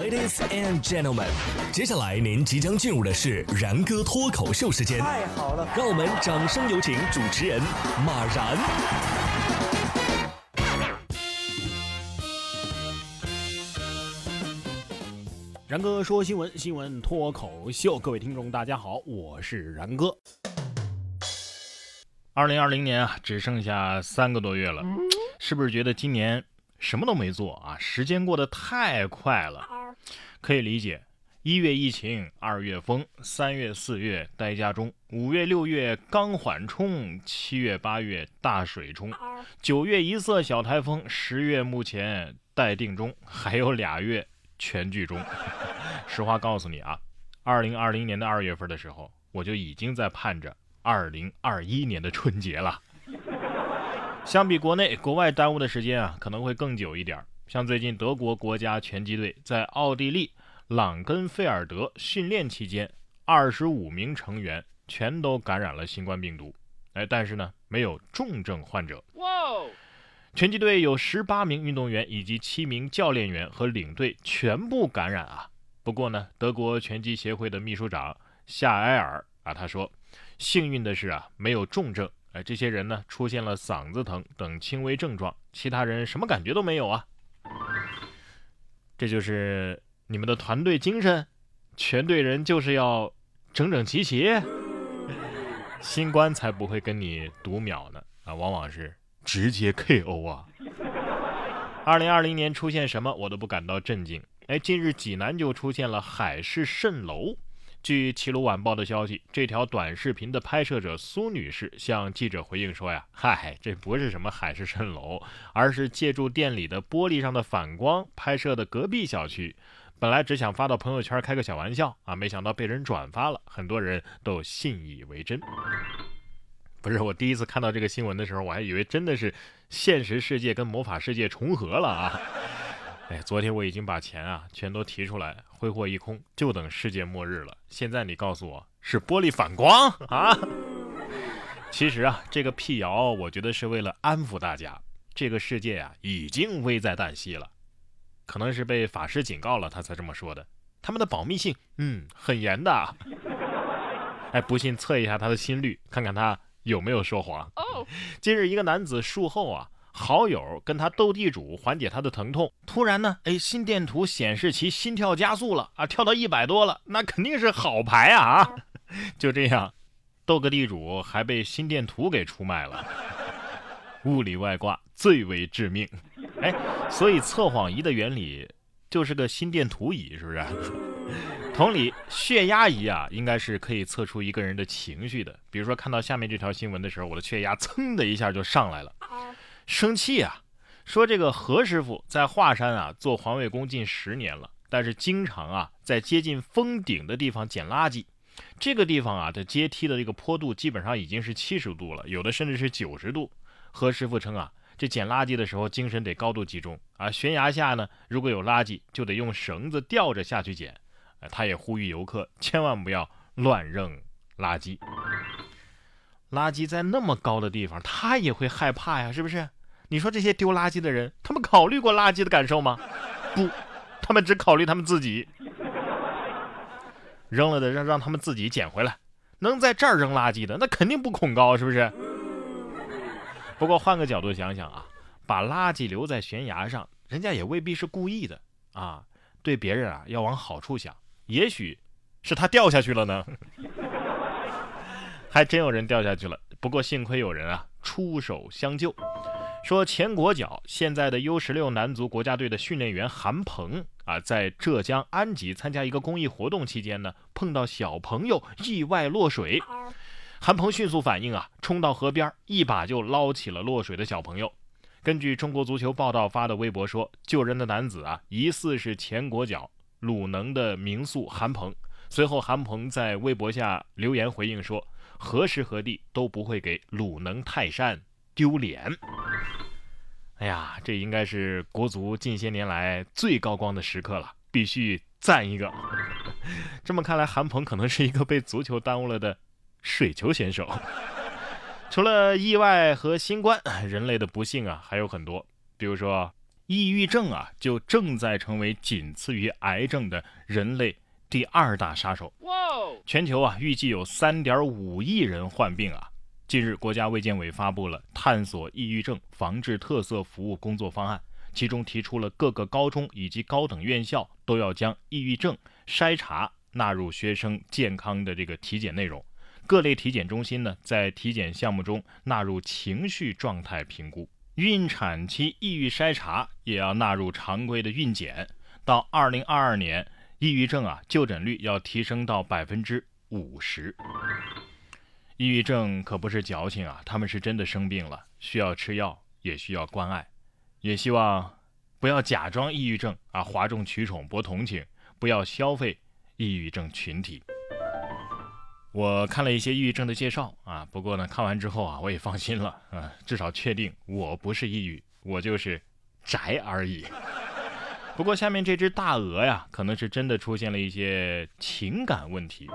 Ladies and gentlemen，接下来您即将进入的是然哥脱口秀时间。太好了，让我们掌声有请主持人马然。然哥说新闻，新闻脱口秀，各位听众大家好，我是然哥。二零二零年啊，只剩下三个多月了，是不是觉得今年什么都没做啊？时间过得太快了，可以理解。一月疫情，二月封，三月四月待家中，五月六月刚缓冲，七月八月大水冲，九月一色小台风，十月目前待定中，还有俩月全剧终。实话告诉你啊，二零二零年的二月份的时候，我就已经在盼着二零二一年的春节了。相比国内，国外耽误的时间啊可能会更久一点。像最近德国国家拳击队在奥地利。朗根菲尔德训练期间，二十五名成员全都感染了新冠病毒，哎，但是呢，没有重症患者。哇！拳击队有十八名运动员以及七名教练员和领队全部感染啊。不过呢，德国拳击协会的秘书长夏埃尔啊，他说，幸运的是啊，没有重症。哎，这些人呢，出现了嗓子疼等轻微症状，其他人什么感觉都没有啊。这就是。你们的团队精神，全队人就是要整整齐齐，新冠才不会跟你读秒呢啊，往往是直接 KO 啊。二零二零年出现什么我都不感到震惊，哎，近日济南就出现了海市蜃楼。据《齐鲁晚报》的消息，这条短视频的拍摄者苏女士向记者回应说：“呀，嗨，这不是什么海市蜃楼，而是借助店里的玻璃上的反光拍摄的隔壁小区。本来只想发到朋友圈开个小玩笑啊，没想到被人转发了，很多人都信以为真。不是我第一次看到这个新闻的时候，我还以为真的是现实世界跟魔法世界重合了啊。”哎，昨天我已经把钱啊全都提出来，挥霍一空，就等世界末日了。现在你告诉我是玻璃反光 啊？其实啊，这个辟谣，我觉得是为了安抚大家。这个世界啊，已经危在旦夕了，可能是被法师警告了，他才这么说的。他们的保密性，嗯，很严的。哎，不信测一下他的心率，看看他有没有说谎。近日，一个男子术后啊。好友跟他斗地主缓解他的疼痛，突然呢，哎，心电图显示其心跳加速了啊，跳到一百多了，那肯定是好牌啊！就这样，斗个地主还被心电图给出卖了，物理外挂最为致命。哎，所以测谎仪的原理就是个心电图仪，是不是？同理，血压仪啊，应该是可以测出一个人的情绪的。比如说，看到下面这条新闻的时候，我的血压噌的一下就上来了。生气啊！说这个何师傅在华山啊做环卫工近十年了，但是经常啊在接近峰顶的地方捡垃圾。这个地方啊的阶梯的这个坡度基本上已经是七十度了，有的甚至是九十度。何师傅称啊，这捡垃圾的时候精神得高度集中啊。悬崖下呢，如果有垃圾，就得用绳子吊着下去捡。他也呼吁游客千万不要乱扔垃圾。垃圾在那么高的地方，他也会害怕呀，是不是？你说这些丢垃圾的人，他们考虑过垃圾的感受吗？不，他们只考虑他们自己。扔了的让让他们自己捡回来。能在这儿扔垃圾的，那肯定不恐高，是不是？不过换个角度想想啊，把垃圾留在悬崖上，人家也未必是故意的啊。对别人啊，要往好处想，也许是他掉下去了呢。还真有人掉下去了，不过幸亏有人啊出手相救。说前国脚现在的 U 十六男足国家队的训练员韩鹏啊，在浙江安吉参加一个公益活动期间呢，碰到小朋友意外落水，韩鹏迅速反应啊，冲到河边，一把就捞起了落水的小朋友。根据中国足球报道发的微博说，救人的男子啊，疑似是前国脚鲁能的名宿韩鹏。随后，韩鹏在微博下留言回应说。何时何地都不会给鲁能泰山丢脸。哎呀，这应该是国足近些年来最高光的时刻了，必须赞一个。这么看来，韩鹏可能是一个被足球耽误了的水球选手。除了意外和新冠，人类的不幸啊还有很多，比如说抑郁症啊就正在成为仅次于癌症的人类第二大杀手。全球啊预计有三点五亿人患病啊。近日，国家卫健委发布了探索抑郁症防治特色服务工作方案，其中提出了各个高中以及高等院校都要将抑郁症筛查纳入学生健康的这个体检内容。各类体检中心呢，在体检项目中纳入情绪状态评估，孕产期抑郁筛查也要纳入常规的孕检。到二零二二年，抑郁症啊就诊率要提升到百分之五十。抑郁症可不是矫情啊，他们是真的生病了，需要吃药，也需要关爱。也希望不要假装抑郁症啊，哗众取宠博同情，不要消费抑郁症群体。我看了一些抑郁症的介绍啊，不过呢，看完之后啊，我也放心了啊，至少确定我不是抑郁，我就是宅而已。不过下面这只大鹅呀，可能是真的出现了一些情感问题。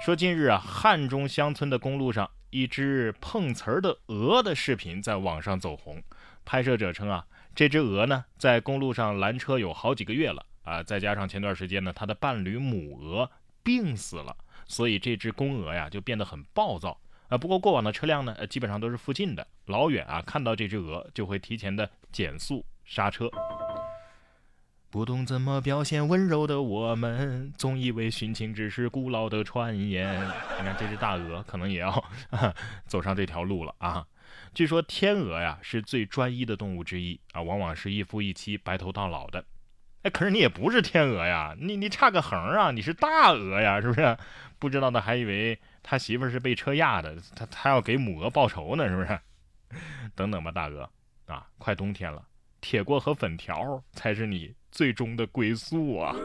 说近日啊，汉中乡村的公路上，一只碰瓷儿的鹅的视频在网上走红。拍摄者称啊，这只鹅呢，在公路上拦车有好几个月了啊，再加上前段时间呢，它的伴侣母鹅病死了。所以这只公鹅呀就变得很暴躁啊。不过过往的车辆呢，基本上都是附近的，老远啊看到这只鹅就会提前的减速刹车。不懂怎么表现温柔的我们，总以为殉情只是古老的传言。你看这只大鹅可能也要 走上这条路了啊。据说天鹅呀是最专一的动物之一啊，往往是一夫一妻、白头到老的。哎，可是你也不是天鹅呀，你你差个横啊，你是大鹅呀，是不是？不知道的还以为他媳妇是被车压的，他他要给母鹅报仇呢，是不是？等等吧，大鹅啊，快冬天了，铁锅和粉条才是你最终的归宿啊。